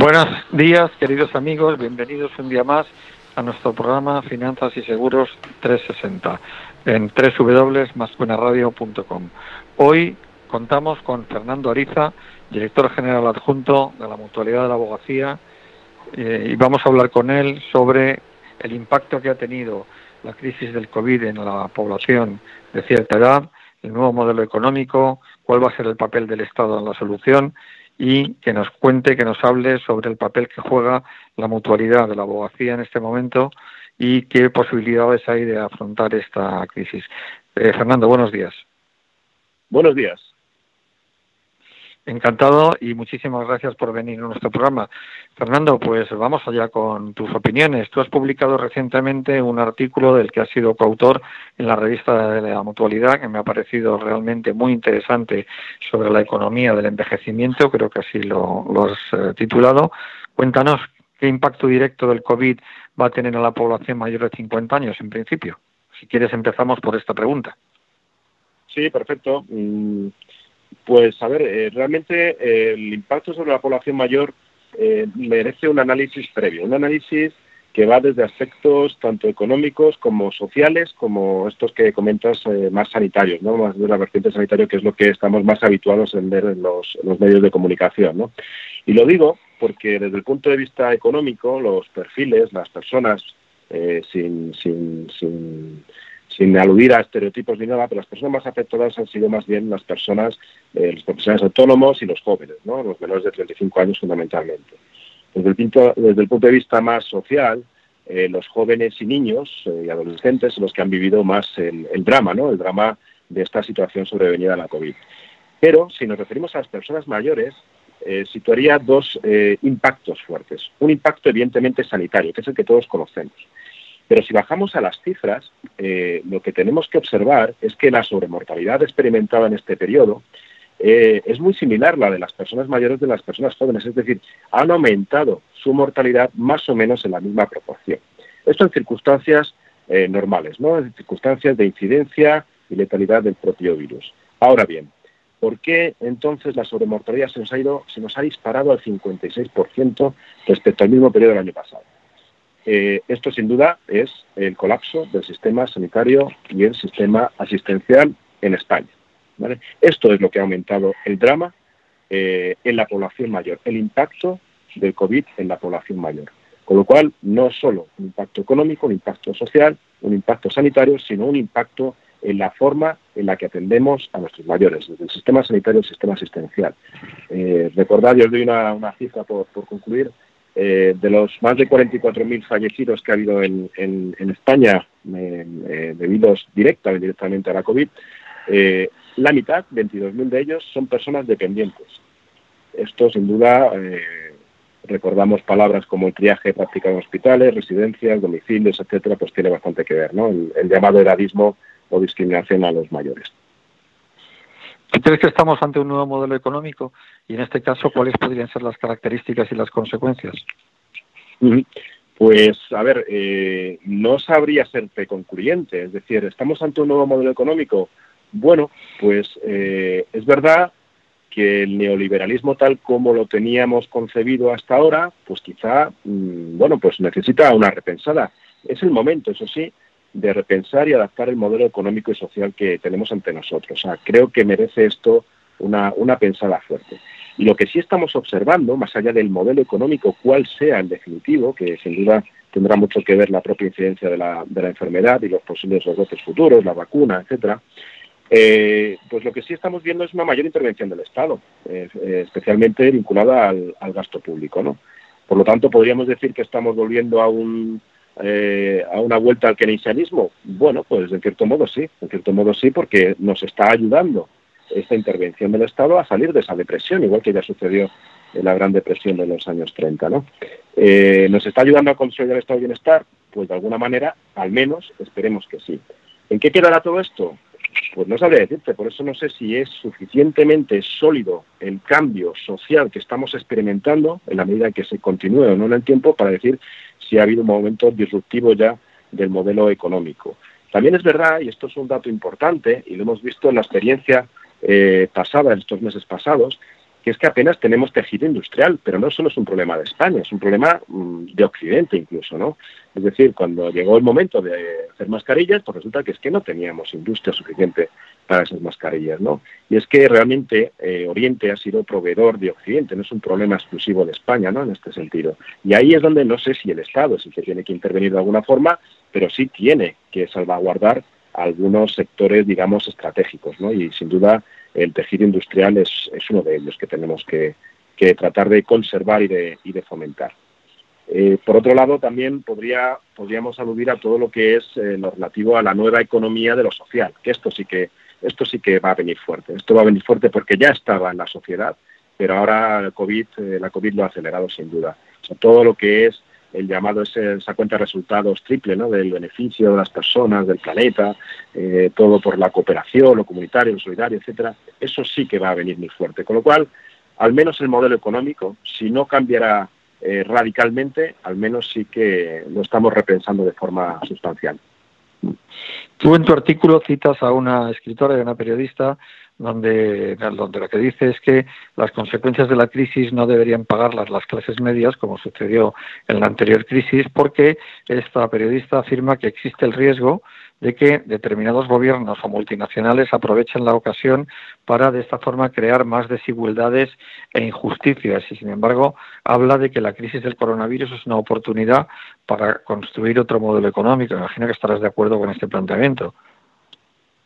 Buenos días, queridos amigos. Bienvenidos un día más a nuestro programa Finanzas y Seguros 360 en www.mascuenaradio.com. Hoy contamos con Fernando Ariza, director general adjunto de la Mutualidad de la Abogacía, eh, y vamos a hablar con él sobre el impacto que ha tenido la crisis del COVID en la población de cierta edad, el nuevo modelo económico, cuál va a ser el papel del Estado en la solución y que nos cuente, que nos hable sobre el papel que juega la mutualidad de la abogacía en este momento y qué posibilidades hay de afrontar esta crisis. Eh, Fernando, buenos días. Buenos días. Encantado y muchísimas gracias por venir a nuestro programa. Fernando, pues vamos allá con tus opiniones. Tú has publicado recientemente un artículo del que has sido coautor en la revista de la Mutualidad, que me ha parecido realmente muy interesante sobre la economía del envejecimiento, creo que así lo, has eh, titulado. Cuéntanos qué impacto directo del COVID va a tener a la población mayor de 50 años, en principio. Si quieres, empezamos por esta pregunta. Sí, perfecto. Mm, pues a ver, eh, realmente eh, el impacto sobre la población mayor eh, merece un análisis previo, un análisis que va desde aspectos tanto económicos como sociales, como estos que comentas más sanitarios, ¿no? más de la vertiente sanitaria, que es lo que estamos más habituados en ver en los, medios de comunicación. ¿no? Y lo digo porque desde el punto de vista económico, los perfiles, las personas sin, sin, sin sin aludir a estereotipos ni nada, pero las personas más afectadas han sido más bien las personas, eh, los profesionales autónomos y los jóvenes, ¿no? los menores de 35 años fundamentalmente. Desde el, punto, desde el punto de vista más social, eh, los jóvenes y niños eh, y adolescentes son los que han vivido más el, drama, ¿no? el drama de esta situación sobrevenida a la COVID. Pero si nos referimos a las personas mayores, situaría dos impactos fuertes. Un impacto evidentemente sanitario, que es el que todos conocemos. Pero si bajamos a las cifras, eh, lo que tenemos que observar es que la sobremortalidad experimentada en este periodo eh, es muy similar a la de las personas mayores de las personas jóvenes, es decir, han aumentado su mortalidad más o menos en la misma proporción. Esto en circunstancias eh, normales, ¿no? en circunstancias de incidencia y letalidad del propio virus. Ahora bien, ¿por qué entonces la sobremortalidad se nos ha, se nos ha disparado al 56% respecto al mismo periodo del año pasado? Eh, esto sin duda es el colapso del sistema sanitario y el sistema asistencial en España. Esto es lo que ha aumentado el drama eh, en la población mayor, el impacto del COVID en la población mayor. Con lo cual, no solo un impacto económico, un impacto social, un impacto sanitario, sino un impacto en la forma en la que atendemos a nuestros mayores, desde el sistema sanitario el sistema asistencial. Eh, recordad, yo os doy una, cifra por concluir, eh, de los más de 44.000 fallecidos que ha habido en, España eh, eh, debidos directa o indirectamente a la COVID, la mitad, 22.000 de ellos, son personas dependientes. Esto, sin duda, recordamos palabras como el triaje practicado en hospitales, residencias, domicilios, etcétera, pues tiene bastante que ver, ¿no? el llamado edadismo o discriminación a los mayores. ¿Crees que estamos ante un nuevo modelo económico? Y en este caso, ¿cuáles podrían ser las características y las consecuencias? Pues, a ver, eh, no sabría serte concluyente. Es decir, ¿estamos ante un nuevo modelo económico? Bueno, pues eh, es verdad que el neoliberalismo tal como lo teníamos concebido hasta ahora, pues quizá, mm, bueno, pues necesita una repensada. Es el momento, eso sí, de repensar y adaptar el modelo económico y social que tenemos ante nosotros. O sea, creo que merece esto una, una pensada fuerte. Y lo que sí estamos observando, más allá del modelo económico, cuál sea el definitivo, que sin duda tendrá mucho que ver la propia incidencia de la, de la enfermedad y los posibles rebrotes futuros, la vacuna, etcétera, eh, pues lo que sí estamos viendo es una mayor intervención del Estado, eh, especialmente vinculada al, al, gasto público. ¿no? Por lo tanto, podríamos decir que estamos volviendo a un, eh, a una vuelta al keynesianismo? Bueno, pues en cierto modo sí, en cierto modo sí, porque nos está ayudando esta intervención del Estado a salir de esa depresión, igual que ya sucedió la Gran Depresión de los años 30. ¿no? Eh, ¿Nos está ayudando a consolidar el estado de bienestar? Pues de alguna manera, al menos, esperemos que sí. ¿En qué quedará todo esto? Pues no sabría decirte, por eso no sé si es suficientemente sólido el cambio social que estamos experimentando en la medida que se continúe o no en el tiempo para decir si ha habido un momento disruptivo ya del modelo económico. También es verdad, y esto es un dato importante, y lo hemos visto en la experiencia eh, pasada, en estos meses pasados, que es que apenas tenemos tejido industrial, pero no solo es un problema de España, es un problema mm, de Occidente incluso, ¿no? Es decir, cuando llegó el momento de hacer mascarillas, pues resulta que es que no teníamos industria suficiente para esas mascarillas, ¿no? Y es que realmente eh, Oriente ha sido proveedor de Occidente, no es un problema exclusivo de España, ¿no? En este sentido. Y ahí es donde no sé si el Estado es el que tiene que intervenir de alguna forma, pero sí tiene que salvaguardar algunos sectores, digamos, estratégicos, ¿no? Y sin duda el tejido industrial es, es uno de ellos que tenemos que, que tratar de conservar y de, y de fomentar. Eh, por otro lado, también podría, podríamos aludir a todo lo que es eh, lo relativo a la nueva economía de lo social, que esto sí que esto sí que va a venir fuerte. Esto va a venir fuerte porque ya estaba en la sociedad, pero ahora el COVID, eh, la COVID lo ha acelerado sin duda. todo lo que es el llamado ese, esa cuenta de resultados triple, ¿no? del beneficio de las personas, del planeta, eh, todo por la cooperación, lo comunitario, lo solidario, etcétera, eso sí que va a venir muy fuerte. Con lo cual, al menos el modelo económico, si no cambiará eh, radicalmente, al menos sí que lo estamos repensando de forma sustancial. Tú en tu artículo citas a una escritora y a una periodista donde, donde lo que dice es que las consecuencias de la crisis no deberían pagarlas las clases medias, como sucedió en la anterior crisis, porque esta periodista afirma que existe el riesgo de que determinados gobiernos o multinacionales aprovechen la ocasión para de esta forma crear más desigualdades e injusticias y sin embargo habla de que la crisis del coronavirus es una oportunidad para construir otro modelo económico. Imagino que estarás de acuerdo con este planteamiento.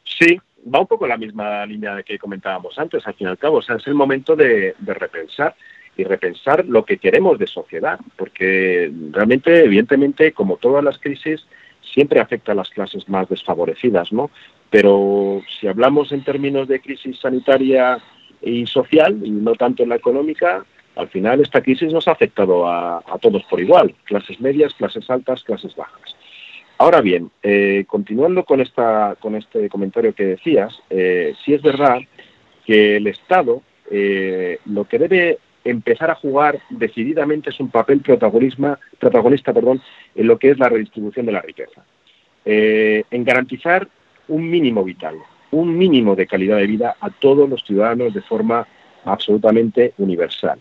Sí, va un poco la misma línea que comentábamos antes, al fin y al cabo. O sea, es el momento de, repensar y repensar lo que queremos de sociedad, porque realmente, evidentemente, como todas las crisis, siempre afecta a las clases más desfavorecidas, ¿no? Pero si hablamos en términos de crisis sanitaria y social, y no tanto en la económica, al final esta crisis nos ha afectado a todos por igual, clases medias, clases altas, clases bajas. Ahora bien, eh, continuando con, esta, con este comentario que decías, eh, sí es verdad que el Estado eh, lo que debe empezar a jugar decididamente es un papel protagonista perdón, en lo que es la redistribución de la riqueza, en garantizar un mínimo vital, un mínimo de calidad de vida a todos los ciudadanos de forma absolutamente universal.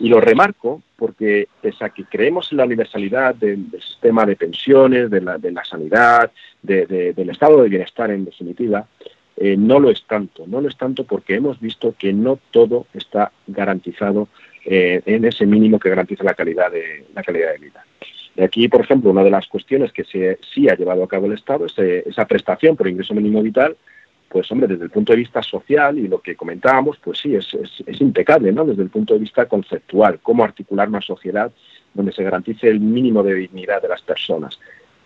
Y lo remarco porque pese a que creemos en la universalidad del, sistema de pensiones, de la, sanidad, del estado de bienestar en definitiva, eh, no lo es tanto. No lo es tanto porque hemos visto que no todo está garantizado eh, en ese mínimo que garantiza la calidad de, la calidad de vida. Y aquí, por ejemplo, una de las cuestiones que sí ha llevado a cabo el Estado es eh, esa prestación por ingreso mínimo vital pues hombre, desde el punto de vista social y lo que comentábamos, pues sí, es, impecable, ¿no? Desde el punto de vista conceptual, cómo articular una sociedad donde se garantice el mínimo de dignidad de las personas.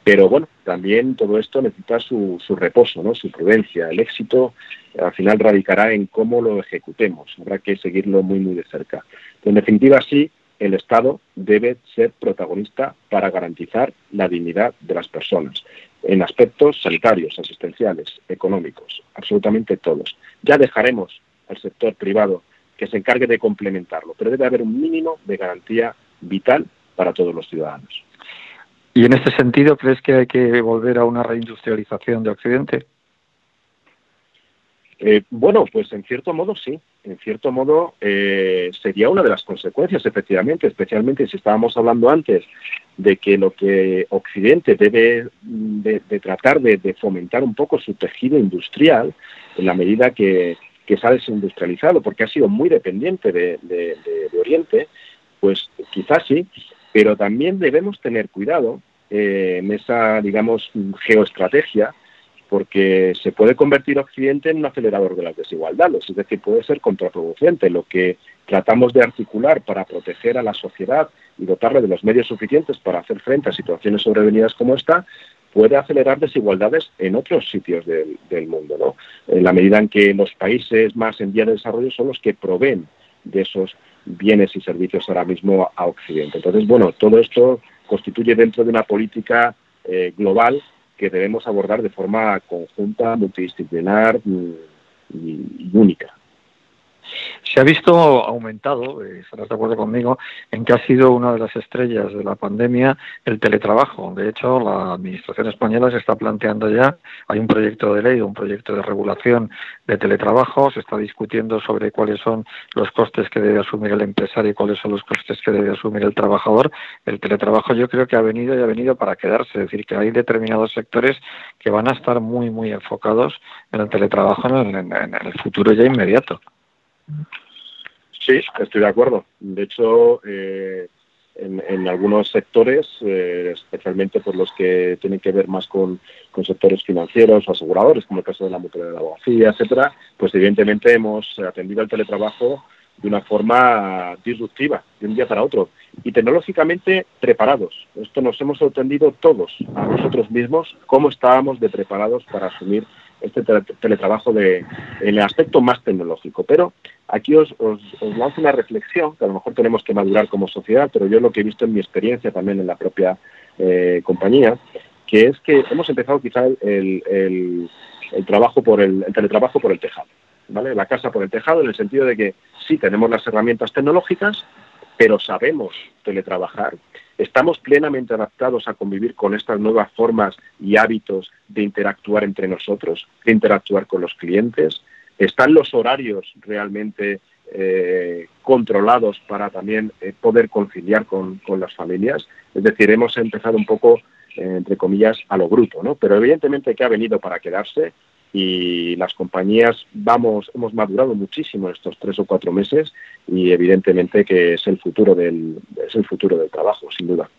Pero bueno, también todo esto necesita su, su reposo, ¿no? su prudencia. El éxito al final radicará en cómo lo ejecutemos. Habrá que seguirlo muy, muy de cerca. En definitiva, sí, el Estado debe ser protagonista para garantizar la dignidad de las personas en aspectos sanitarios, asistenciales, económicos, absolutamente todos. Ya dejaremos al sector privado que se encargue de complementarlo, pero debe haber un mínimo de garantía vital para todos los ciudadanos. ¿Y en este sentido crees que hay que volver a una reindustrialización de Occidente? Eh, bueno, pues en cierto modo sí, en cierto modo eh, sería una de las consecuencias, efectivamente, especialmente si estábamos hablando antes de que lo que Occidente debe de, tratar de, fomentar un poco su tejido industrial en la medida que, que se ha desindustrializado, porque ha sido muy dependiente de, de Oriente, pues quizás sí, pero también debemos tener cuidado eh, en esa, digamos, geoestrategia porque se puede convertir Occidente en un acelerador de las desigualdades, es decir, puede ser contraproducente. Lo que tratamos de articular para proteger a la sociedad y dotarle de los medios suficientes para hacer frente a situaciones sobrevenidas como esta, puede acelerar desigualdades en otros sitios del, mundo, ¿no? En la medida en que los países más en vía de desarrollo son los que proveen de esos bienes y servicios ahora mismo a Occidente. Entonces, bueno, todo esto constituye dentro de una política eh, global que debemos abordar de forma conjunta, multidisciplinar mm, y única se ha visto aumentado, eh, estarás de acuerdo conmigo, en que ha sido una de las estrellas de la pandemia el teletrabajo. De hecho, la Administración española se está planteando ya, hay un proyecto de ley, un proyecto de regulación de teletrabajo, se está discutiendo sobre cuáles son los costes que debe asumir el empresario y cuáles son los costes que debe asumir el trabajador. El teletrabajo yo creo que ha venido y ha venido para quedarse, es decir, que hay determinados sectores que van a estar muy, muy enfocados en el teletrabajo en el futuro ya inmediato. Sí, estoy de acuerdo. De hecho, eh, en, algunos sectores, eh, especialmente por los que tienen que ver más con, sectores financieros o aseguradores, como el caso de la mutualidad de la abogacía, etcétera, pues evidentemente hemos atendido al teletrabajo de una forma disruptiva, de un día para otro, y tecnológicamente preparados. Esto nos hemos atendido todos a nosotros mismos, cómo estábamos de preparados para asumir este teletrabajo de, el aspecto más tecnológico. Pero aquí os, os, lanzo una reflexión que a lo mejor tenemos que madurar como sociedad, pero yo lo que he visto en mi experiencia también en la propia eh, compañía, que es que hemos empezado quizá el, el, trabajo por el, el teletrabajo por el tejado. ¿Vale? La casa por el tejado en el sentido de que sí tenemos las herramientas tecnológicas, pero sabemos teletrabajar, estamos plenamente adaptados a convivir con estas nuevas formas y hábitos de interactuar entre nosotros, de interactuar con los clientes, están los horarios realmente eh, controlados para también eh, poder conciliar con, las familias. Es decir, hemos empezado un poco, eh, entre comillas, a lo bruto, ¿no? Pero evidentemente que ha venido para quedarse y las compañías vamos hemos madurado muchísimo estos tres o cuatro meses y evidentemente que es el futuro del es el futuro del trabajo sin duda.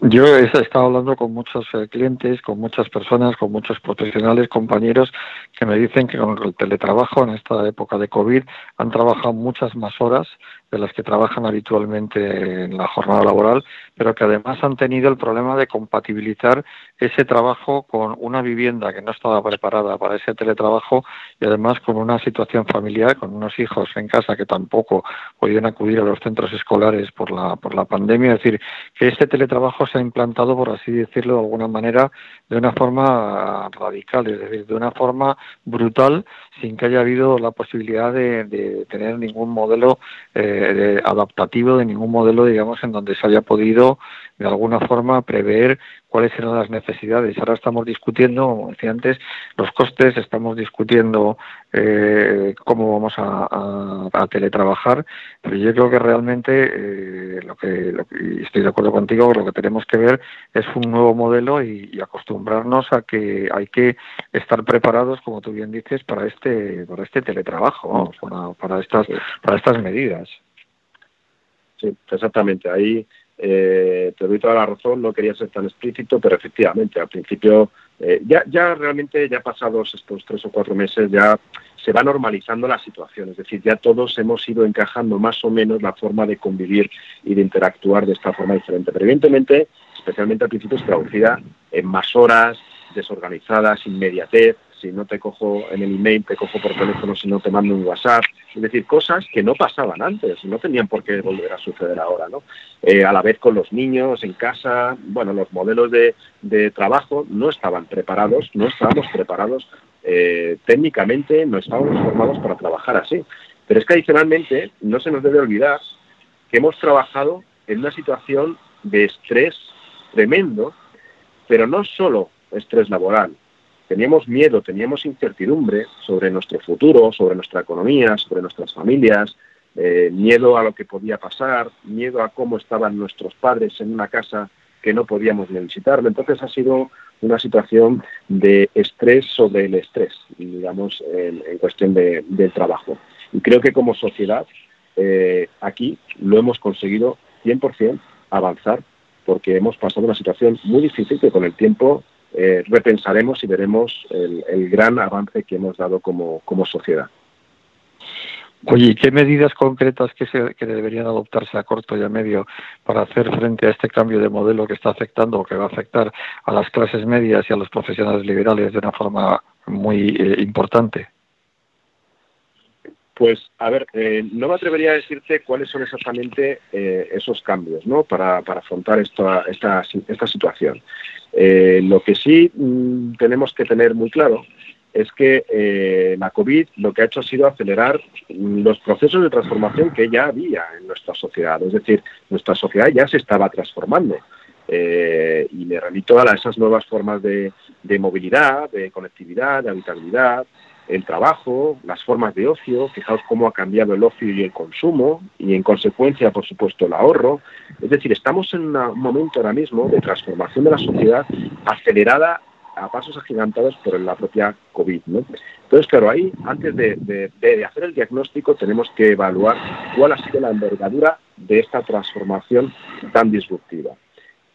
Yo he estado hablando con muchos eh, clientes, con muchas personas, con muchos profesionales, compañeros que me dicen que con el teletrabajo en esta época de COVID han trabajado muchas más horas de las que trabajan habitualmente en la jornada laboral, pero que además han tenido el problema de compatibilizar ese trabajo con una vivienda que no estaba preparada para ese teletrabajo y además con una situación familiar, con unos hijos en casa que tampoco podían acudir a los centros escolares por la, por la pandemia. Es decir, que este teletrabajo se ha implantado, por así decirlo de alguna manera, de una forma radical, es decir, de una forma brutal, sin que haya habido la posibilidad de, tener ningún modelo eh, adaptativo, de ningún modelo, digamos, en donde se haya podido de alguna forma prever cuáles eran las necesidades. Ahora estamos discutiendo, como decía antes, los costes, estamos discutiendo eh, cómo vamos a, teletrabajar, pero yo creo que realmente eh, lo, que, y estoy de acuerdo contigo, lo que tenemos que ver es un nuevo modelo y, acostumbrarnos a que hay que estar preparados, como tú bien dices, para este para este teletrabajo, para, para estas para estas medidas. Sí, exactamente. Ahí eh, te doy toda la razón, no quería ser tan explícito, pero efectivamente, al principio, eh, ya, ya realmente, ya pasados estos tres o cuatro meses, ya se va normalizando la situación, es decir, ya todos hemos ido encajando más o menos la forma de convivir y de interactuar de esta forma diferente. Pero evidentemente, especialmente al principio, es traducida en más horas, desorganizadas, inmediatez, si no te cojo en el email, te cojo por teléfono, si no te mando un WhatsApp, es decir, cosas que no pasaban antes, no tenían por qué volver a suceder ahora, ¿no? Eh, a la vez con los niños en casa, bueno, los modelos de, trabajo no estaban preparados, no estábamos preparados eh, técnicamente, no estábamos formados para trabajar así. Pero es que adicionalmente no se nos debe olvidar que hemos trabajado en una situación de estrés tremendo, pero no solo estrés laboral, teníamos miedo, teníamos incertidumbre sobre nuestro futuro, sobre nuestra economía, sobre nuestras familias, eh, miedo a lo que podía pasar, miedo a cómo estaban nuestros padres en una casa que no podíamos ni visitarlo. Entonces ha sido una situación de estrés sobre el estrés, digamos, en, cuestión de, del trabajo. Y creo que como sociedad eh, aquí lo hemos conseguido 100% avanzar porque hemos pasado una situación muy difícil que con el tiempo eh, repensaremos y veremos el, gran avance que hemos dado como, sociedad. Oye, ¿qué medidas concretas que, se, que deberían adoptarse a corto y a medio para hacer frente a este cambio de modelo que está afectando o que va a afectar a las clases medias y a los profesionales liberales de una forma muy eh, importante? Pues, a ver, eh, no me atrevería a decirte cuáles son exactamente eh, esos cambios ¿no? para, afrontar esta, esta, esta situación. Eh, lo que sí mm, tenemos que tener muy claro es que la COVID lo que ha hecho ha sido acelerar mm, los procesos de transformación que ya había en nuestra sociedad. Es decir, nuestra sociedad ya se estaba transformando. y me remito a esas nuevas formas de, de movilidad, de conectividad, de habitabilidad, el trabajo, las formas de ocio, fijaos cómo ha cambiado el ocio y el consumo y en consecuencia, por supuesto, el ahorro. Es decir, estamos en un momento ahora mismo de transformación de la sociedad acelerada a pasos agigantados por la propia COVID. ¿no? Entonces, claro, ahí, antes de, hacer el diagnóstico, tenemos que evaluar cuál ha sido la envergadura de esta transformación tan disruptiva.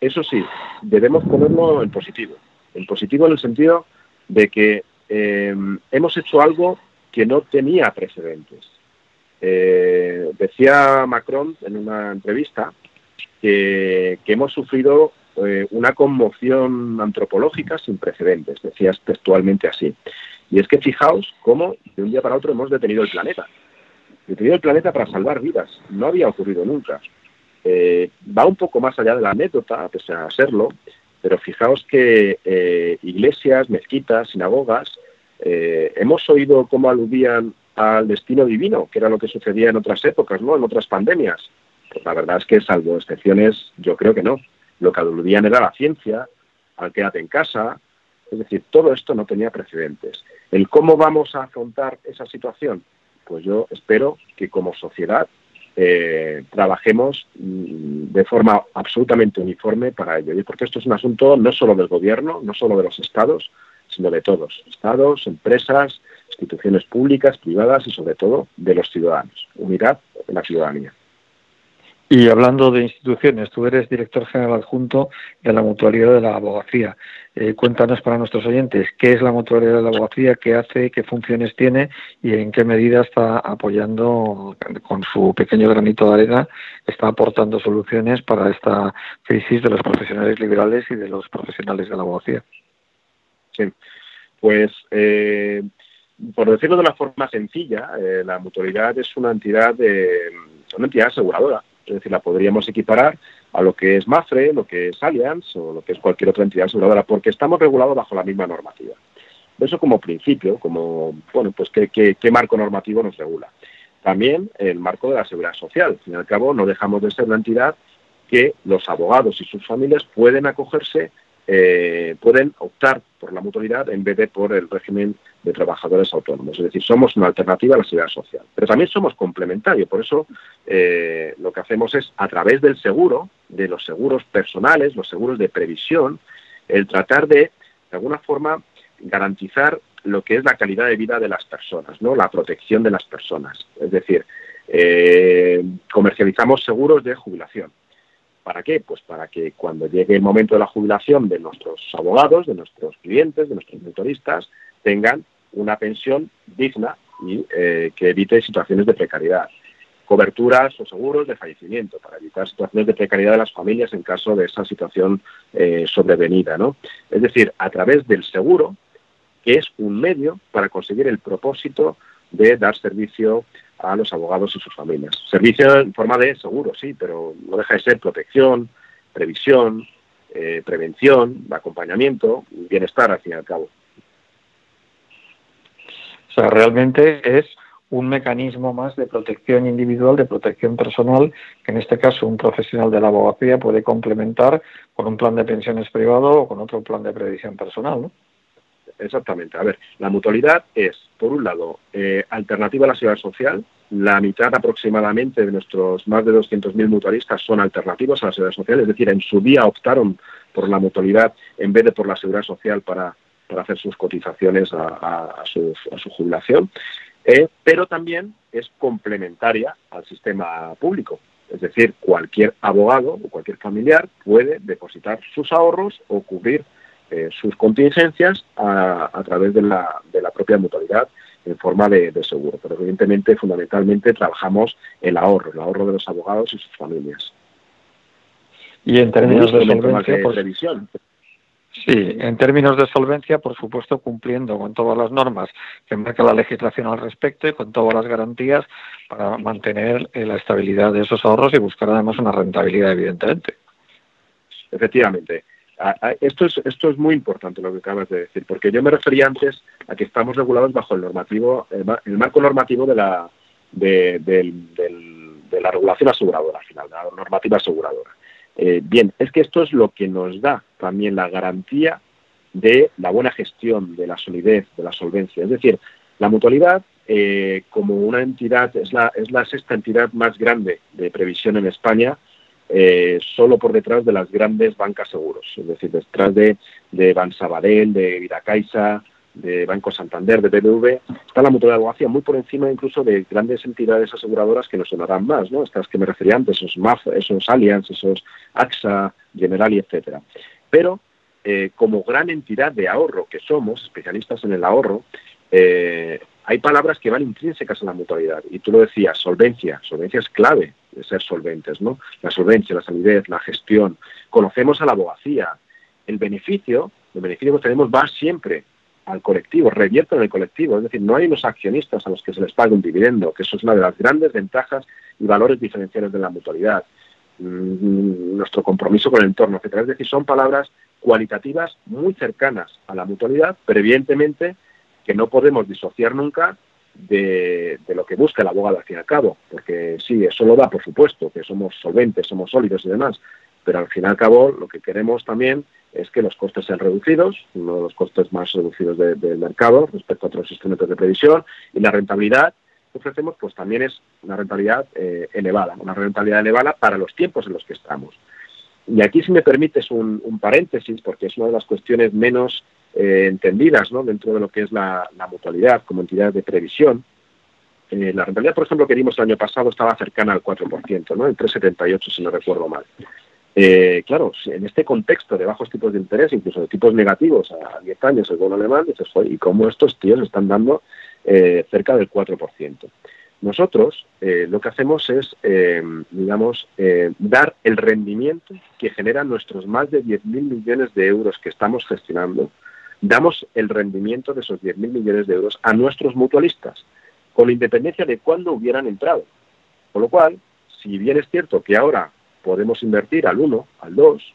Eso sí, debemos ponerlo en positivo. En positivo en el sentido de que eh, hemos hecho algo que no tenía precedentes. Eh, decía Macron en una entrevista que, hemos sufrido eh, una conmoción antropológica sin precedentes, decía textualmente así. Y es que fijaos cómo de un día para otro hemos detenido el planeta. Detenido el planeta para salvar vidas. No había ocurrido nunca. va un poco más allá de la anécdota, pese a serlo, pero fijaos que eh, iglesias, mezquitas, sinagogas, eh, hemos oído cómo aludían al destino divino, que era lo que sucedía en otras épocas, ¿no? En otras pandemias. Pues la verdad es que, salvo excepciones, yo creo que no. Lo que aludían era la ciencia, al quédate en casa. Es decir, todo esto no tenía precedentes. ¿El cómo vamos a afrontar esa situación? Pues yo espero que como sociedad eh, trabajemos de forma absolutamente uniforme para ello. Y porque esto es un asunto no solo del gobierno, no solo de los estados, sino de todos, estados, empresas, instituciones públicas, privadas y sobre todo de los ciudadanos. Unidad de la ciudadanía. Y hablando de instituciones, tú eres director general adjunto de la Mutualidad de la Abogacía. Eh, cuéntanos para nuestros oyentes qué es la Mutualidad de la Abogacía, qué hace, qué funciones tiene y en qué medida está apoyando con su pequeño granito de arena, está aportando soluciones para esta crisis de los profesionales liberales y de los profesionales de la abogacía. Sí, pues eh, por decirlo de una forma sencilla, eh, la mutualidad es una entidad, de, una entidad aseguradora es decir, la podríamos equiparar a lo que es MAFRE, lo que es Allianz o lo que es cualquier otra entidad aseguradora, porque estamos regulados bajo la misma normativa. Eso como principio, como, bueno, pues qué, qué, marco normativo nos regula. También el marco de la seguridad social. Al fin y al cabo, no dejamos de ser una entidad que los abogados y sus familias pueden acogerse eh, pueden optar por la mutualidad en vez de por el régimen de trabajadores autónomos. Es decir, somos una alternativa a la seguridad social. Pero también somos complementarios. Por eso eh, lo que hacemos es, a través del seguro, de los seguros personales, los seguros de previsión, el tratar de, de alguna forma, garantizar lo que es la calidad de vida de las personas, ¿no? la protección de las personas. Es decir, eh, comercializamos seguros de jubilación ¿Para qué? Pues para que cuando llegue el momento de la jubilación de nuestros abogados, de nuestros clientes, de nuestros motoristas, tengan una pensión digna y eh, que evite situaciones de precariedad. Coberturas o seguros de fallecimiento para evitar situaciones de precariedad de las familias en caso de esa situación eh, sobrevenida. ¿no? Es decir, a través del seguro, que es un medio para conseguir el propósito de dar servicio a los abogados y sus familias. Servicio en forma de seguro, sí, pero no deja de ser protección, previsión, eh, prevención, acompañamiento, bienestar al fin y al cabo. O sea, realmente es un mecanismo más de protección individual, de protección personal, que en este caso un profesional de la abogacía puede complementar con un plan de pensiones privado o con otro plan de previsión personal, exactamente. A ver, la mutualidad es, por un lado, eh, alternativa a la seguridad social. La mitad aproximadamente de nuestros más de 200.000 mutualistas son alternativos a la seguridad social, es decir, en su día optaron por la mutualidad en vez de por la seguridad social para, hacer sus cotizaciones a, su, jubilación. Eh, pero también es complementaria al sistema público. Es decir, cualquier abogado o cualquier familiar puede depositar sus ahorros o cubrir eh, sus contingencias a, través de la, de la, propia mutualidad en forma de, seguro. Pero evidentemente, fundamentalmente, trabajamos el ahorro, el ahorro de los abogados y sus familias. Y en términos de solvencia, pues, Sí, en términos de solvencia, por supuesto, cumpliendo con todas las normas que marca la legislación al respecto y con todas las garantías para mantener eh, la estabilidad de esos ahorros y buscar además una rentabilidad, evidentemente. Efectivamente. Esto es, esto es muy importante lo que acabas de decir, porque yo me refería antes a que estamos regulados bajo el normativo, el marco normativo de la, de, de la regulación aseguradora, al final, de la normativa aseguradora. Eh, bien, es que esto es lo que nos da también la garantía de la buena gestión, de la solidez, de la solvencia. Es decir, la mutualidad, eh, como una entidad, es la, es la sexta entidad más grande de previsión en España, eh, solo por detrás de las grandes bancas seguros, es decir, detrás de, de Bansabadell, de Vidacaixa, de Banco Santander, de BBV, está la mutualidad de abogacía muy por encima incluso de grandes entidades aseguradoras que nos sonarán más, ¿no? Estas que me refería antes, esos MAF, esos Allianz, esos AXA, Generali, etcétera. Pero eh, como gran entidad de ahorro que somos, especialistas en el ahorro, eh, hay palabras que van intrínsecas a la mutualidad. Y tú lo decías, solvencia. Solvencia es clave de ser solventes, ¿no? La solvencia, la solidez, la gestión. Conocemos a la abogacía. El beneficio, el beneficio que tenemos va siempre al colectivo, revierte en el colectivo. Es decir, no hay unos accionistas a los que se les pague un dividendo, que eso es una de las grandes ventajas y valores diferenciales de la mutualidad. Mm, nuestro compromiso con el entorno, etc. Es decir, son palabras cualitativas muy cercanas a la mutualidad, pero evidentemente que no podemos disociar nunca de, lo que busca el abogado al fin y al cabo, porque sí, eso lo da, por supuesto, que somos solventes, somos sólidos y demás, pero al fin y al cabo lo que queremos también es que los costes sean reducidos, uno de los costes más reducidos del mercado respecto a otros instrumentos de previsión, y la rentabilidad ofrecemos pues también es una rentabilidad eh, elevada, una rentabilidad elevada para los tiempos en los que estamos. Y aquí, si me permites un, paréntesis, porque es una de las cuestiones menos eh, entendidas ¿no? dentro de lo que es la, mutualidad como entidad de previsión, eh, la rentabilidad, por ejemplo, que vimos el año pasado estaba cercana al 4%, ¿no? el 3,78 si no recuerdo mal. Claro, en este contexto de bajos tipos de interés, incluso de tipos negativos a 10 años el bono alemán, dices, ¿y cómo estos tíos están dando eh, cerca del 4%? Nosotros eh, lo que hacemos es, digamos, dar el rendimiento que generan nuestros más de 10.000 millones de euros que estamos gestionando, damos el rendimiento de esos 10.000 millones de euros a nuestros mutualistas, con independencia de cuándo hubieran entrado. Con lo cual, si bien es cierto que ahora podemos invertir al 1, al 2.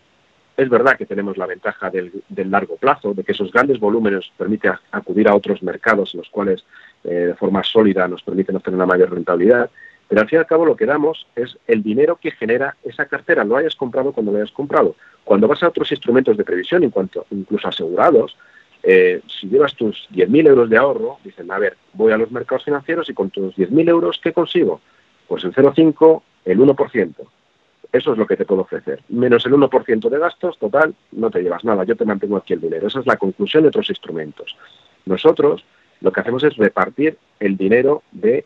Es verdad que tenemos la ventaja del, largo plazo, de que esos grandes volúmenes permiten acudir a otros mercados en los cuales eh, de forma sólida nos permiten obtener una mayor rentabilidad, pero al fin y al cabo lo que damos es el dinero que genera esa cartera, lo hayas comprado cuando lo hayas comprado. Cuando vas a otros instrumentos de previsión, incluso asegurados, eh, si llevas tus 10.000 euros de ahorro, dicen, a ver, voy a los mercados financieros y con tus 10.000 euros, ¿qué consigo? Pues el 0,5, el 1%. Eso es lo que te puedo ofrecer. Menos el 1% de gastos, total, no te llevas nada, yo te mantengo aquí el dinero. Esa es la conclusión de otros instrumentos. Nosotros lo que hacemos es repartir el dinero de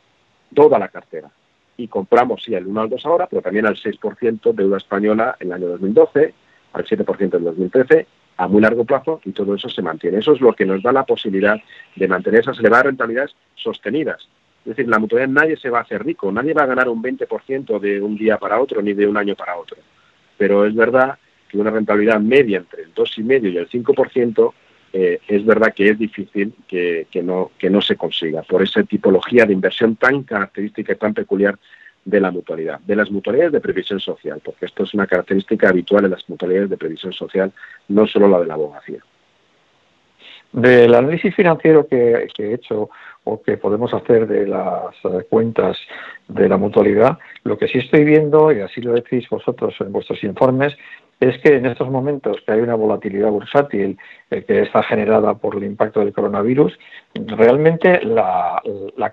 toda la cartera. Y compramos, sí, al 1 al 2 ahora, pero también al 6% deuda española en el año 2012, al 7% en 2013, a muy largo plazo, y todo eso se mantiene. Eso es lo que nos da la posibilidad de mantener esas elevadas rentabilidades sostenidas es decir, la mutualidad nadie se va a hacer rico, nadie va a ganar un 20% de un día para otro ni de un año para otro. Pero es verdad que una rentabilidad media entre el 2,5 y el 5% eh, es verdad que es difícil que, no, que no se consiga por esa tipología de inversión tan característica y tan peculiar de la mutualidad, de las mutualidades de previsión social, porque esto es una característica habitual en las mutualidades de previsión social, no solo la de la abogacía. Del análisis financiero que, he hecho o que podemos hacer de las eh, cuentas de la mutualidad, lo que sí estoy viendo, y así lo decís vosotros en vuestros informes, es que en estos momentos que hay una volatilidad bursátil eh, que está generada por el impacto del coronavirus, realmente la,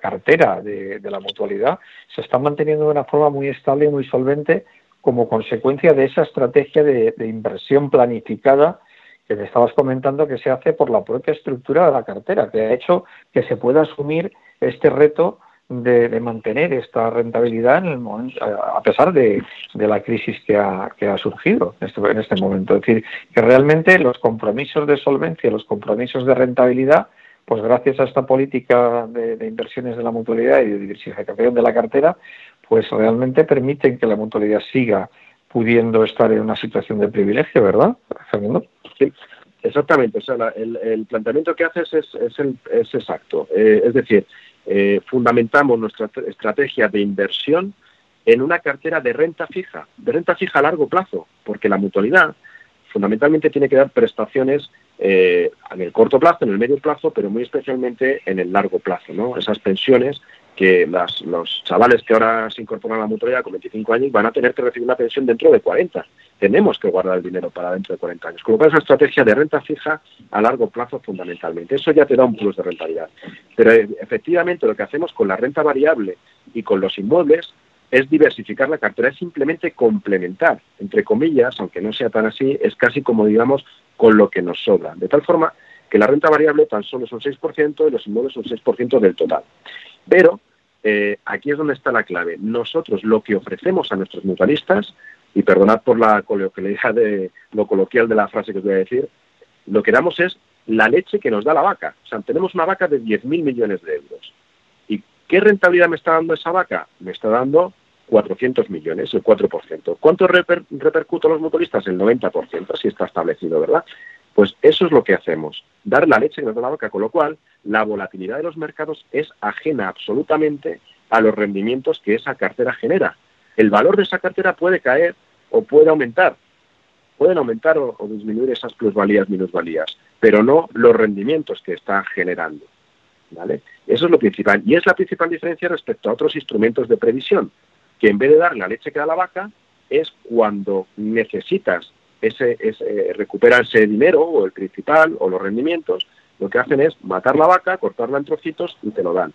cartera de, la mutualidad se está manteniendo de una forma muy estable y muy solvente como consecuencia de esa estrategia de inversión planificada que me estabas comentando que se hace por la propia estructura de la cartera, que ha hecho que se pueda asumir este reto de, mantener esta rentabilidad a pesar de, la crisis que ha, surgido en este, en este momento. Es decir, que realmente los compromisos de solvencia, los compromisos de rentabilidad, pues gracias a esta política de, inversiones de la mutualidad y de diversificación de la cartera, pues realmente permiten que la mutualidad siga pudiendo estar en una situación de privilegio, ¿verdad, Sí, Exactamente, o sea, el, planteamiento que haces es, es, exacto. Eh, es decir, eh, fundamentamos nuestra estrategia de inversión en una cartera de renta fija, de renta fija a largo plazo, porque la mutualidad fundamentalmente tiene que dar prestaciones eh, en el corto plazo, en el medio plazo, pero muy especialmente en el largo plazo, ¿no? Esas pensiones que los chavales que ahora se incorporan a la mutualidad con 25 años van a tener que recibir una pensión dentro de 40. Tenemos que guardar el dinero para dentro de 40 años. Con lo cual es una estrategia de renta fija a largo plazo fundamentalmente. Eso ya te da un plus de rentabilidad. Pero eh, efectivamente lo que hacemos con la renta variable y con los inmuebles es diversificar la cartera, es simplemente complementar, entre comillas, aunque no sea tan así, es casi como digamos con lo que nos sobra. De tal forma que la renta variable tan solo es un 6% y los inmuebles son 6% del total. Pero eh, aquí es donde está la clave. Nosotros lo que ofrecemos a nuestros mutualistas, y perdonad por la coloquialidad de lo coloquial de la frase que os voy a decir, lo que damos es la leche que nos da la vaca. O sea, tenemos una vaca de 10.000 millones de euros. ¿Y qué rentabilidad me está dando esa vaca? Me está dando 400 millones, el 4%. ¿Cuánto reper, repercute a los mutualistas? El 90%, así está establecido, ¿verdad? Pues eso es lo que hacemos, dar la leche que nos da la vaca, con lo cual la volatilidad de los mercados es ajena absolutamente a los rendimientos que esa cartera genera. El valor de esa cartera puede caer o puede aumentar. Pueden aumentar o, disminuir esas plusvalías, minusvalías, pero no los rendimientos que está generando. ¿vale? Eso es lo principal. Y es la principal diferencia respecto a otros instrumentos de previsión, que en vez de dar la leche que da la vaca, es cuando necesitas ese, ese, recuperar ese dinero o el principal o los rendimientos lo que hacen es matar la vaca, cortarla en trocitos y te lo dan.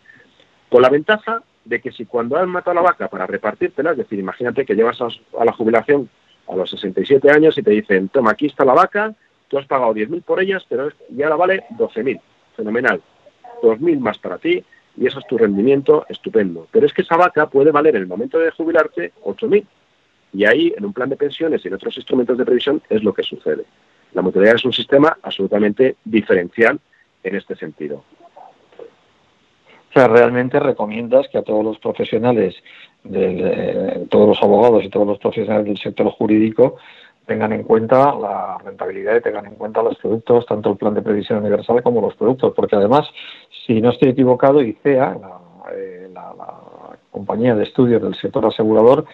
Con la ventaja de que si cuando han matado la vaca para repartírtela, es decir, imagínate que llevas a, la jubilación a los 67 años y te dicen, toma, aquí está la vaca, tú has pagado 10.000 por ellas, pero ya la vale 12.000. Fenomenal. 2.000 más para ti y eso es tu rendimiento estupendo. Pero es que esa vaca puede valer en el momento de jubilarte 8.000. Y ahí, en un plan de pensiones y en otros instrumentos de previsión, es lo que sucede. La mutualidad es un sistema absolutamente diferencial en este sentido. O sea, realmente recomiendas que a todos los profesionales, de, todos los abogados y todos los profesionales del sector jurídico tengan en cuenta la rentabilidad y tengan en cuenta los productos, tanto el plan de previsión universal como los productos, porque además, si no estoy equivocado, ICEA, la, eh, la compañía de estudios del sector asegurador,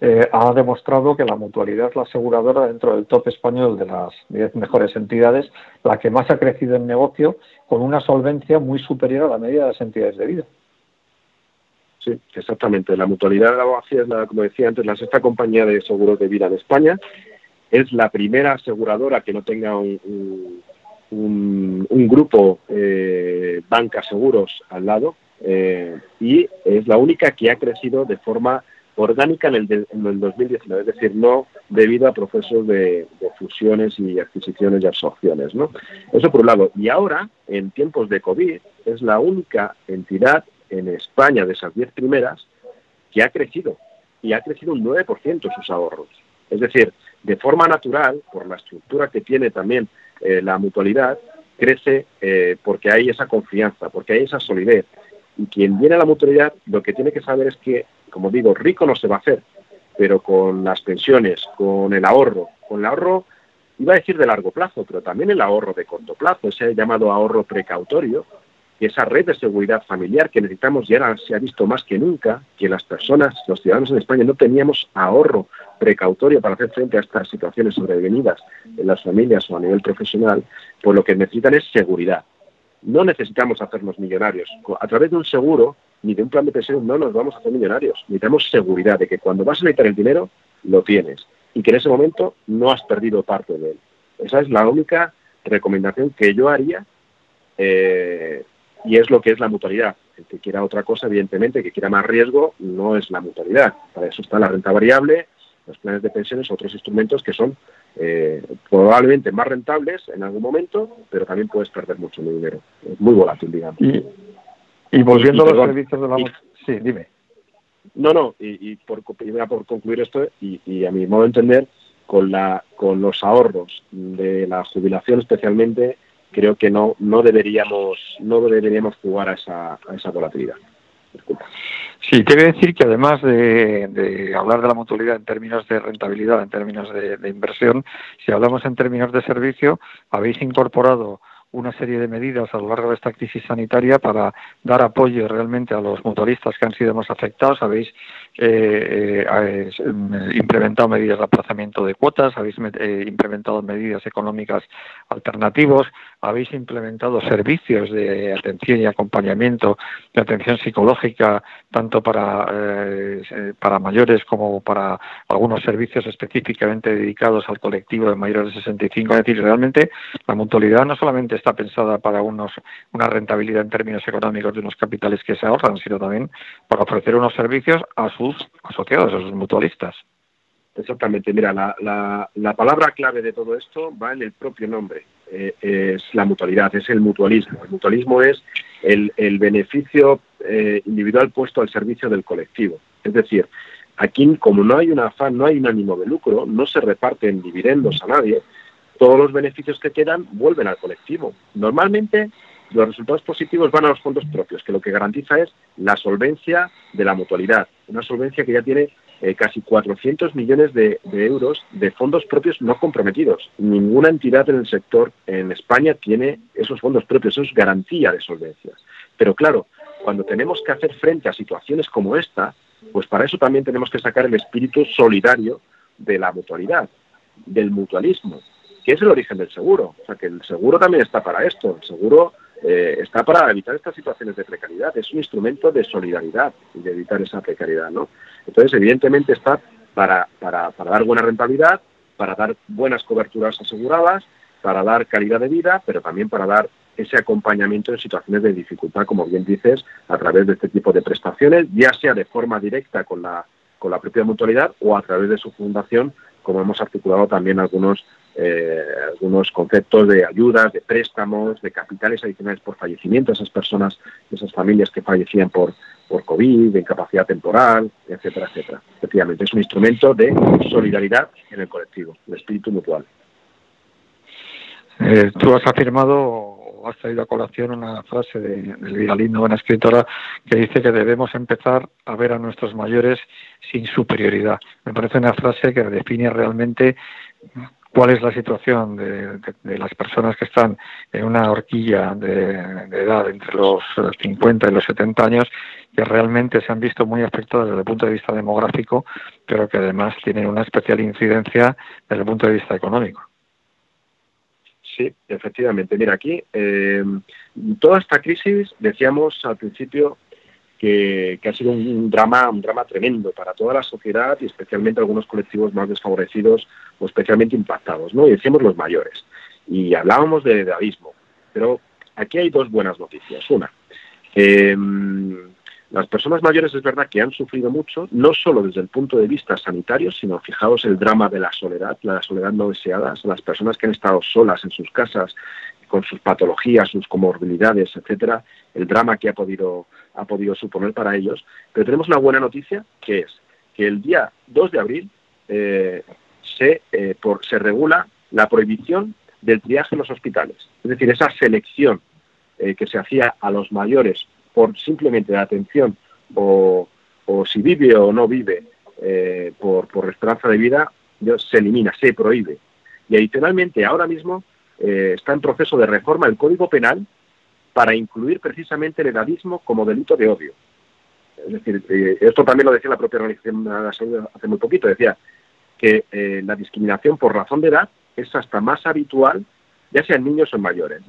eh, ha demostrado que la mutualidad es la aseguradora dentro del top español de las 10 mejores entidades, la que más ha crecido en negocio, con una solvencia muy superior a la media de las entidades de vida. Sí, exactamente. La mutualidad de la abogacía es, la, como decía antes, la sexta compañía de seguros de vida en España. Es la primera aseguradora que no tenga un, un, grupo eh, banca seguros al lado eh, y es la única que ha crecido de forma orgánica en el, en el 2019, es decir, no debido a procesos de, fusiones y adquisiciones y absorciones. ¿no? Eso por un lado. Y ahora, en tiempos de COVID, es la única entidad en España de esas diez primeras que ha crecido y ha crecido un 9% sus ahorros. Es decir, de forma natural, por la estructura que tiene también eh, la mutualidad, crece eh, porque hay esa confianza, porque hay esa solidez. Y quien viene a la mutualidad lo que tiene que saber es que como digo, rico no se va a hacer, pero con las pensiones, con el ahorro, con el ahorro, iba a decir de largo plazo, pero también el ahorro de corto plazo, ese llamado ahorro precautorio, esa red de seguridad familiar que necesitamos y ahora se ha visto más que nunca que las personas, los ciudadanos en España no teníamos ahorro precautorio para hacer frente a estas situaciones sobrevenidas en las familias o a nivel profesional, pues lo que necesitan es seguridad. No necesitamos hacernos millonarios. A través de un seguro ni de un plan de pensiones no nos vamos a hacer millonarios. Necesitamos seguridad de que cuando vas a necesitar el dinero, lo tienes y que en ese momento no has perdido parte de él. Esa es la única recomendación que yo haría eh, y es lo que es la mutualidad. El que quiera otra cosa, evidentemente, que quiera más riesgo, no es la mutualidad. Para eso está la renta variable, los planes de pensiones, otros instrumentos que son eh, probablemente más rentables en algún momento, pero también puedes perder mucho dinero. Es muy volátil, digamos. Volviendo a los servicios de la... sí, dime. No, no, y, por, por concluir esto, y, a mi modo de entender, con, la, con los ahorros de la jubilación especialmente, creo que no, no, deberíamos, no deberíamos jugar a esa, a esa volatilidad. Sí, te voy a decir que además de, hablar de la mutualidad en términos de rentabilidad, en términos de inversión, si hablamos en términos de servicio, habéis incorporado una serie de medidas a lo largo de esta crisis sanitaria para dar apoyo realmente a los mutualistas que han sido más afectados. Habéis eh, eh, eh, implementado medidas de aplazamiento de cuotas, habéis implementado medidas económicas alternativos, habéis implementado servicios de atención y acompañamiento, de atención psicológica, tanto para, para mayores como para algunos servicios específicamente dedicados al colectivo de mayores de 65. Es decir, realmente la mutualidad no solamente está pensada para unos una rentabilidad en términos económicos de unos capitales que se ahorran, sino también para ofrecer unos servicios a sus asociados, a sus mutualistas. Exactamente, mira, la, la, palabra clave de todo esto va en el propio nombre, eh, es la mutualidad, es el mutualismo. El mutualismo es el, beneficio eh, individual puesto al servicio del colectivo. Es decir, aquí como no hay un afán, no hay un ánimo de lucro, no se reparten dividendos a nadie, todos los beneficios que quedan vuelven al colectivo. Normalmente los resultados positivos van a los fondos propios, que lo que garantiza es la solvencia de la mutualidad, una solvencia que ya tiene eh, casi 400 millones de, euros de fondos propios no comprometidos. Ninguna entidad en el sector en España tiene esos fondos propios, eso es garantía de solvencia. Pero claro, cuando tenemos que hacer frente a situaciones como esta, pues para eso también tenemos que sacar el espíritu solidario de la mutualidad, del mutualismo que es el origen del seguro. O sea, que el seguro también está para esto. El seguro eh, está para evitar estas situaciones de precariedad. Es un instrumento de solidaridad y de evitar esa precariedad, ¿no? Entonces, evidentemente está para, para, para dar buena rentabilidad, para dar buenas coberturas aseguradas, para dar calidad de vida, pero también para dar ese acompañamiento en situaciones de dificultad, como bien dices, a través de este tipo de prestaciones, ya sea de forma directa con la, con la propia mutualidad o a través de su fundación, como hemos articulado también algunos eh, algunos conceptos de ayudas, de préstamos, de capitales adicionales por fallecimiento, esas personas, esas familias que fallecían por, por COVID, de incapacidad temporal, etcétera, etcétera. Efectivamente, es un instrumento de solidaridad en el colectivo, el espíritu mutual. Eh, tú has afirmado o has traído a colación una frase de, de Elvira Lindo, una escritora, que dice que debemos empezar a ver a nuestros mayores sin superioridad. Me parece una frase que define realmente cuál es la situación de, las personas que están en una horquilla de, edad entre los 50 y los 70 años que realmente se han visto muy afectadas desde el punto de vista demográfico, pero que además tienen una especial incidencia desde el punto de vista económico. Sí, efectivamente. Mira, aquí eh, toda esta crisis, decíamos al principio, que, ha sido un, drama, un drama tremendo para toda la sociedad y especialmente algunos colectivos más desfavorecidos o especialmente impactados, ¿no? Y decíamos los mayores. Y hablábamos de, abismo. Pero aquí hay dos buenas noticias. Una, em, las personas mayores es verdad que han sufrido mucho, no solo desde el punto de vista sanitario, sino fijaos el drama de la soledad, la soledad no deseada, las personas que han estado solas en sus casas, con sus patologías, sus comorbilidades, etcétera, el drama que ha podido, ha podido suponer para ellos. Pero tenemos una buena noticia, que es que el día 2 de abril eh, se, eh, por, se regula la prohibición del triaje en los hospitales. Es decir, esa selección eh, que se hacía a los mayores por simplemente la atención o, o si vive o no vive por, por esperanza de vida, se elimina, se prohíbe. Y adicionalmente, ahora mismo eh, está en proceso de reforma el Código Penal para incluir precisamente el edadismo como delito de odio. Es decir, eh, esto también lo decía la propia Organización de la Salud hace muy poquito, decía que eh, la discriminación por razón de edad es hasta más habitual, ya sean niños o mayores,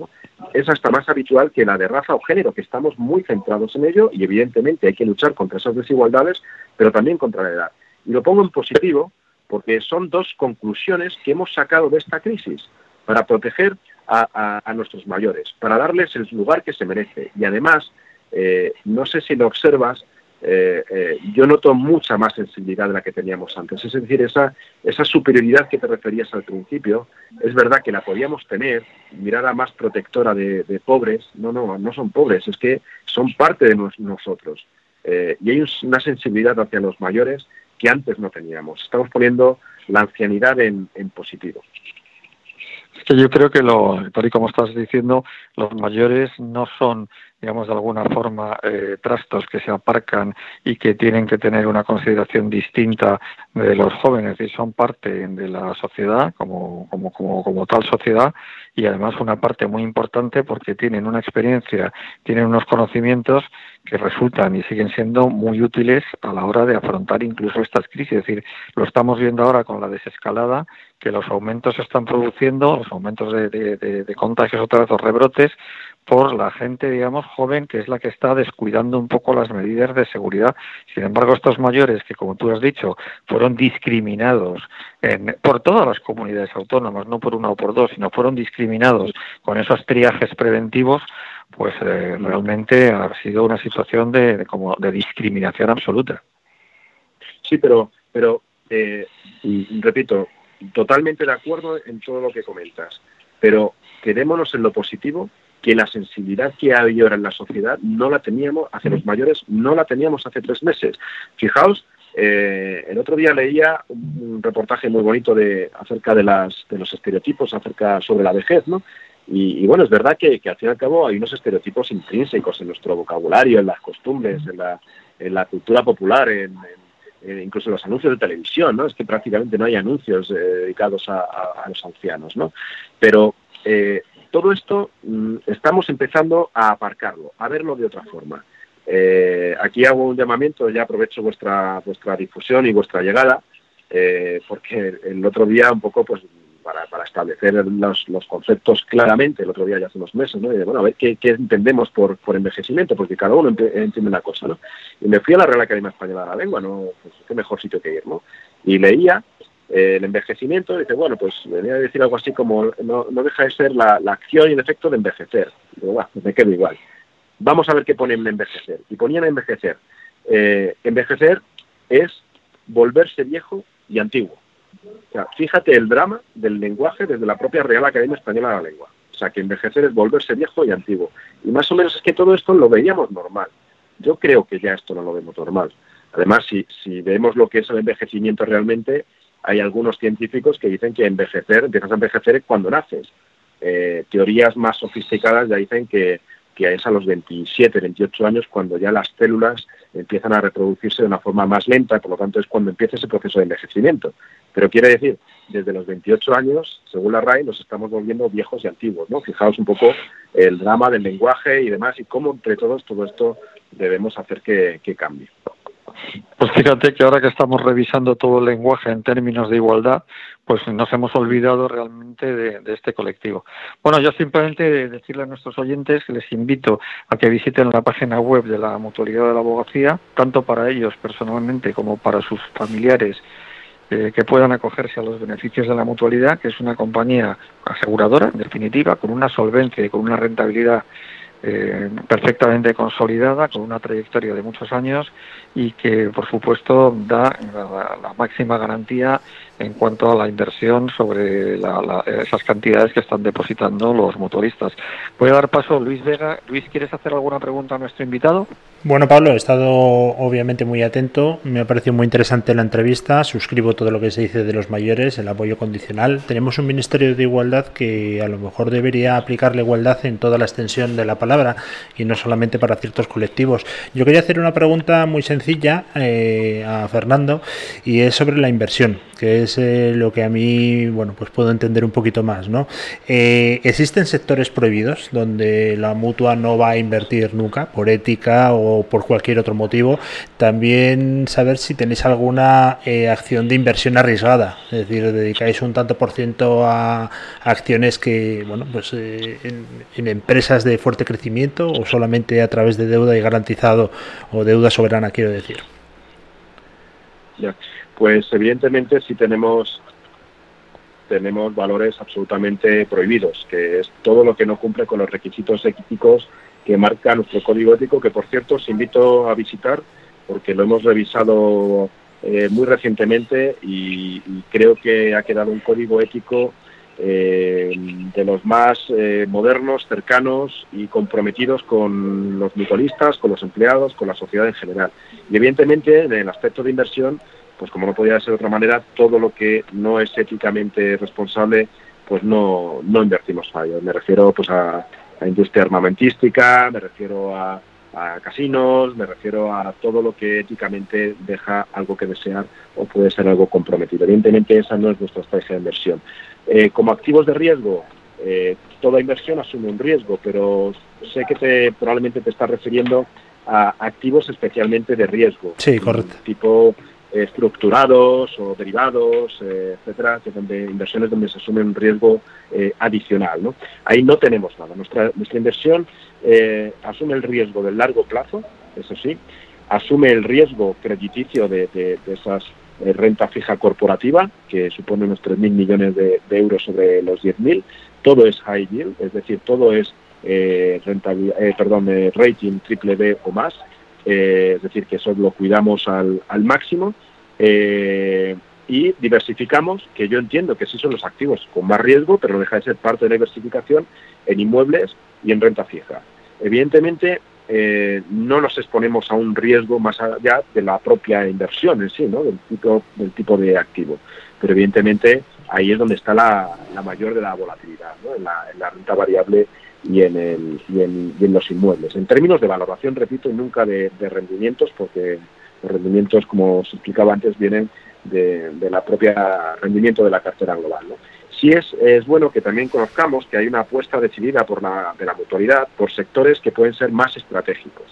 es hasta más habitual que la de raza o género, que estamos muy centrados en ello y evidentemente hay que luchar contra esas desigualdades, pero también contra la edad. Y lo pongo en positivo porque son dos conclusiones que hemos sacado de esta crisis para proteger a, nuestros mayores, para darles el lugar que se merece. Y además, eh, no sé si lo observas, eh, eh, yo noto mucha más sensibilidad de la que teníamos antes. Es decir, esa, esa superioridad que te referías al principio, es verdad que la podíamos tener, mirada más protectora de, pobres, no, no, no son pobres, es que son parte de nosotros. y hay una sensibilidad hacia los mayores que antes no teníamos. Estamos poniendo la ancianidad en positivo. Es que yo creo que, lo, tal y como estás diciendo, los mayores no son digamos, de alguna forma, eh, trastos que se aparcan y que tienen que tener una consideración distinta de los jóvenes y son parte de la sociedad como, como, como, como tal sociedad y además una parte muy importante porque tienen una experiencia, tienen unos conocimientos que resultan y siguen siendo muy útiles a la hora de afrontar incluso estas crisis. Es decir, lo estamos viendo ahora con la desescalada, que los aumentos se están produciendo, los aumentos de, de, contagios otra vez, los rebrotes, por la gente, digamos, joven, que es la que está descuidando un poco las medidas de seguridad. Sin embargo, estos mayores, que como tú has dicho, fueron discriminados por todas las comunidades autónomas, no por una o por dos, sino fueron discriminados con esos triajes preventivos, pues eh, realmente ha sido una situación de, como de discriminación absoluta. Sí, pero, pero eh, repito, totalmente de acuerdo en todo lo que comentas, pero quedémonos en lo positivo que la sensibilidad que hay ahora en la sociedad no la teníamos, hacia los mayores, no la teníamos hace tres meses. Fijaos, eh, el otro día leía un reportaje muy bonito de, acerca de, las, de los estereotipos acerca sobre la vejez, ¿no? Y, bueno, es verdad que, al fin y al cabo hay unos estereotipos intrínsecos en nuestro vocabulario, en las costumbres, en la, en la cultura popular, en, incluso en los anuncios de televisión, ¿no? Es que prácticamente no hay anuncios eh, dedicados a, a, los ancianos, ¿no? Pero eh, todo esto mm, estamos empezando a aparcarlo, a verlo de otra forma. Eh, aquí hago un llamamiento, ya aprovecho vuestra, vuestra difusión y vuestra llegada, eh, porque el otro día un poco pues para, establecer los, conceptos claramente, el otro día ya hace unos meses, ¿no? Y bueno, a ver qué, entendemos por, por, envejecimiento, porque cada uno entiende una cosa, ¿no? Y me fui a la Real Academia Española de la Lengua, ¿no? Pues qué mejor sitio que ir, ¿no? Y leía el envejecimiento, dice, bueno, pues venía a decir algo así como, no, deja de ser la, acción y el efecto de envejecer. Digo, bueno, me quedo igual. Vamos a ver qué ponen en envejecer. Y ponían envejecer. Eh, envejecer es volverse viejo y antiguo. O sea, fíjate el drama del lenguaje desde la propia Real Academia Española de la Lengua. O sea, que envejecer es volverse viejo y antiguo. Y más o menos es que todo esto lo veíamos normal. Yo creo que ya esto no lo vemos normal. Además, si, si vemos lo que es el envejecimiento realmente, hay algunos científicos que dicen que envejecer, empiezas a envejecer cuando naces. Eh, teorías más sofisticadas ya dicen que, que es a los 27, 28 años cuando ya las células empiezan a reproducirse de una forma más lenta y por lo tanto es cuando empieza ese proceso de envejecimiento. Pero quiere decir, desde los 28 años, según la RAI, nos estamos volviendo viejos y antiguos. ¿no? Fijaos un poco el drama del lenguaje y demás y cómo entre todos todo esto debemos hacer que cambie. Pues fíjate que ahora que estamos revisando todo el lenguaje en términos de igualdad, pues nos hemos olvidado realmente de, este colectivo. Bueno, yo simplemente decirle a nuestros oyentes que les invito a que visiten la página web de la Mutualidad de la Abogacía, tanto para ellos personalmente como para sus familiares eh, que puedan acogerse a los beneficios de la mutualidad, que es una compañía aseguradora, en definitiva, con una solvencia y con una rentabilidad eh, perfectamente consolidada, con una trayectoria de muchos años y que, por supuesto, da la máxima garantía en cuanto a la inversión sobre esas cantidades que están depositando los motoristas. Voy a dar paso Luis Vega. Luis, ¿quieres hacer alguna pregunta a nuestro invitado? Bueno, Pablo, he estado obviamente muy atento. Me ha parecido muy interesante la entrevista. Suscribo todo lo que se dice de los mayores, el apoyo condicional. Tenemos un Ministerio de Igualdad que a lo mejor debería aplicar la igualdad en toda la extensión de la palabra y no solamente para ciertos colectivos. Yo quería hacer una pregunta muy sencilla eh, a Fernando y es sobre la inversión, que es eh, lo que a mí, bueno, pues puedo entender un poquito más, ¿no? Eh, ¿Existen sectores prohibidos donde la mutua no va a invertir nunca, por ética o por cualquier otro motivo? También saber si tenéis alguna eh, acción de inversión arriesgada, es decir, dedicáis un tanto por ciento a, acciones que, bueno, pues en, empresas de fuerte crecimiento o solamente a través de deuda y garantizado o deuda soberana, quiero decir. Pues evidentemente sí tenemos tenemos valores absolutamente prohibidos, que es todo lo que no cumple con los requisitos éticos que marca nuestro código ético, que por cierto os invito a visitar porque lo hemos revisado eh, muy recientemente y, creo que ha quedado un código ético eh, de los más eh, modernos, cercanos y comprometidos con los mutualistas, con los empleados, con la sociedad en general. Y evidentemente en el aspecto de inversión pues como no podía ser de otra manera, todo lo que no es éticamente responsable, pues no, no invertimos fallos. Me refiero pues a, a industria armamentística, me refiero a, casinos, me refiero a todo lo que éticamente deja algo que desear o puede ser algo comprometido. Evidentemente esa no es nuestra estrategia de inversión. Eh, como activos de riesgo, eh, toda inversión asume un riesgo, pero sé que te, probablemente te estás refiriendo a activos especialmente de riesgo. Sí, correcto. Tipo estructurados o derivados, eh, etcétera, que donde inversiones donde se asume un riesgo eh, adicional. ¿no? Ahí no tenemos nada. Nuestra, nuestra inversión eh, asume el riesgo del largo plazo, eso sí, asume el riesgo crediticio de, de, esas renta fija corporativa, que supone unos 3.000 millones de, euros sobre los 10.000. Todo es high yield, es decir, todo es rentabilidad, perdón, rating triple B o más eh, es decir, que eso lo cuidamos al, máximo. Eh, y diversificamos, que yo entiendo que sí son los activos con más riesgo, pero deja de ser parte de la diversificación en inmuebles y en renta fija. Evidentemente, eh, no nos exponemos a un riesgo más allá de la propia inversión en sí, ¿no? del, tipo, del tipo de activo. Pero evidentemente ahí es donde está la, mayor de la volatilidad, ¿no? en, la, renta variable y en, el, y en, los inmuebles. En términos de valoración, repito, nunca de, rendimientos, porque los rendimientos, como se explicaba antes, vienen de, la propia rendimiento de la cartera global. ¿no? Sí es, es bueno que también conozcamos que hay una apuesta decidida por la, de la mutualidad por sectores que pueden ser más estratégicos.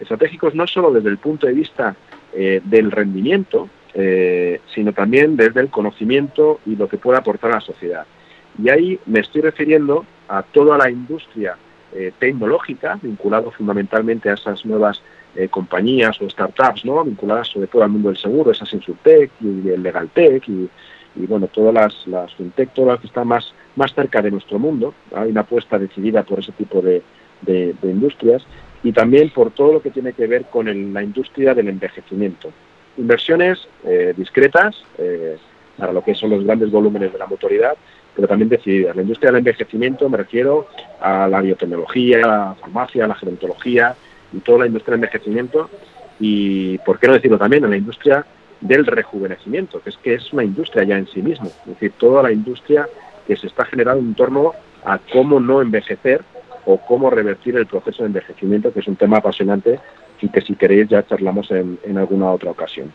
Estratégicos no solo desde el punto de vista eh, del rendimiento, eh, sino también desde el conocimiento y lo que puede aportar a la sociedad. Y ahí me estoy refiriendo a toda la industria eh, tecnológica, vinculado fundamentalmente a esas nuevas compañías o startups, ¿no? vinculadas sobre todo al mundo del seguro, esas Insurtech y el Legaltech y, y bueno, todas las, las fintech, todas las que están más, más cerca de nuestro mundo. Hay una apuesta decidida por ese tipo de, de, industrias y también por todo lo que tiene que ver con la industria del envejecimiento. Inversiones eh, discretas para lo que son los grandes volúmenes de la motoridad, pero también decididas. La industria del envejecimiento me refiero a la biotecnología, a la farmacia, a la gerontología y toda la industria del envejecimiento y, por qué no decirlo también, a la industria del rejuvenecimiento, que es que es una industria ya en sí mismo, es decir, toda la industria que se está generando en torno a cómo no envejecer o cómo revertir el proceso de envejecimiento, que es un tema apasionante y que si queréis ya charlamos en, alguna otra ocasión.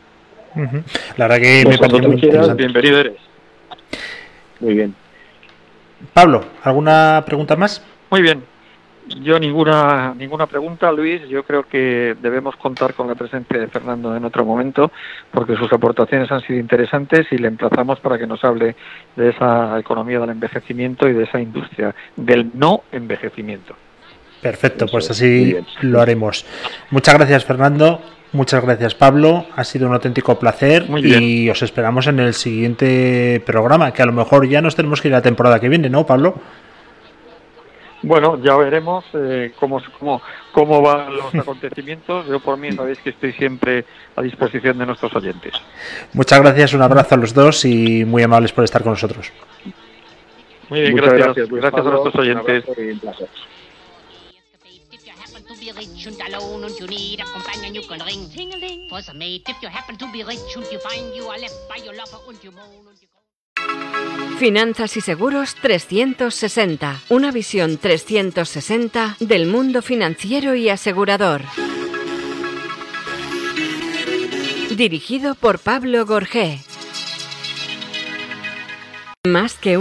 La verdad que me parece muy bienvenido eres. Muy bien. Pablo, ¿alguna pregunta más? Muy bien. Yo ninguna ninguna pregunta, Luis. Yo creo que debemos contar con la presencia de Fernando en otro momento, porque sus aportaciones han sido interesantes y le emplazamos para que nos hable de esa economía del envejecimiento y de esa industria del no envejecimiento. Perfecto, pues así lo haremos. Muchas gracias, Fernando. Muchas gracias Pablo, ha sido un auténtico placer y os esperamos en el siguiente programa, que a lo mejor ya nos tenemos que ir a la temporada que viene, ¿no Pablo? Bueno, ya veremos eh, cómo, cómo, cómo van los acontecimientos. Yo por mí sabéis que estoy siempre a disposición de nuestros oyentes. Muchas gracias, un abrazo a los dos y muy amables por estar con nosotros. Muy bien, gracias. Gracias, a nuestros oyentes. be rich and alone Finanzas y Seguros 360, una visión 360 del mundo financiero y asegurador. Dirigido por Pablo Gorgé. Más que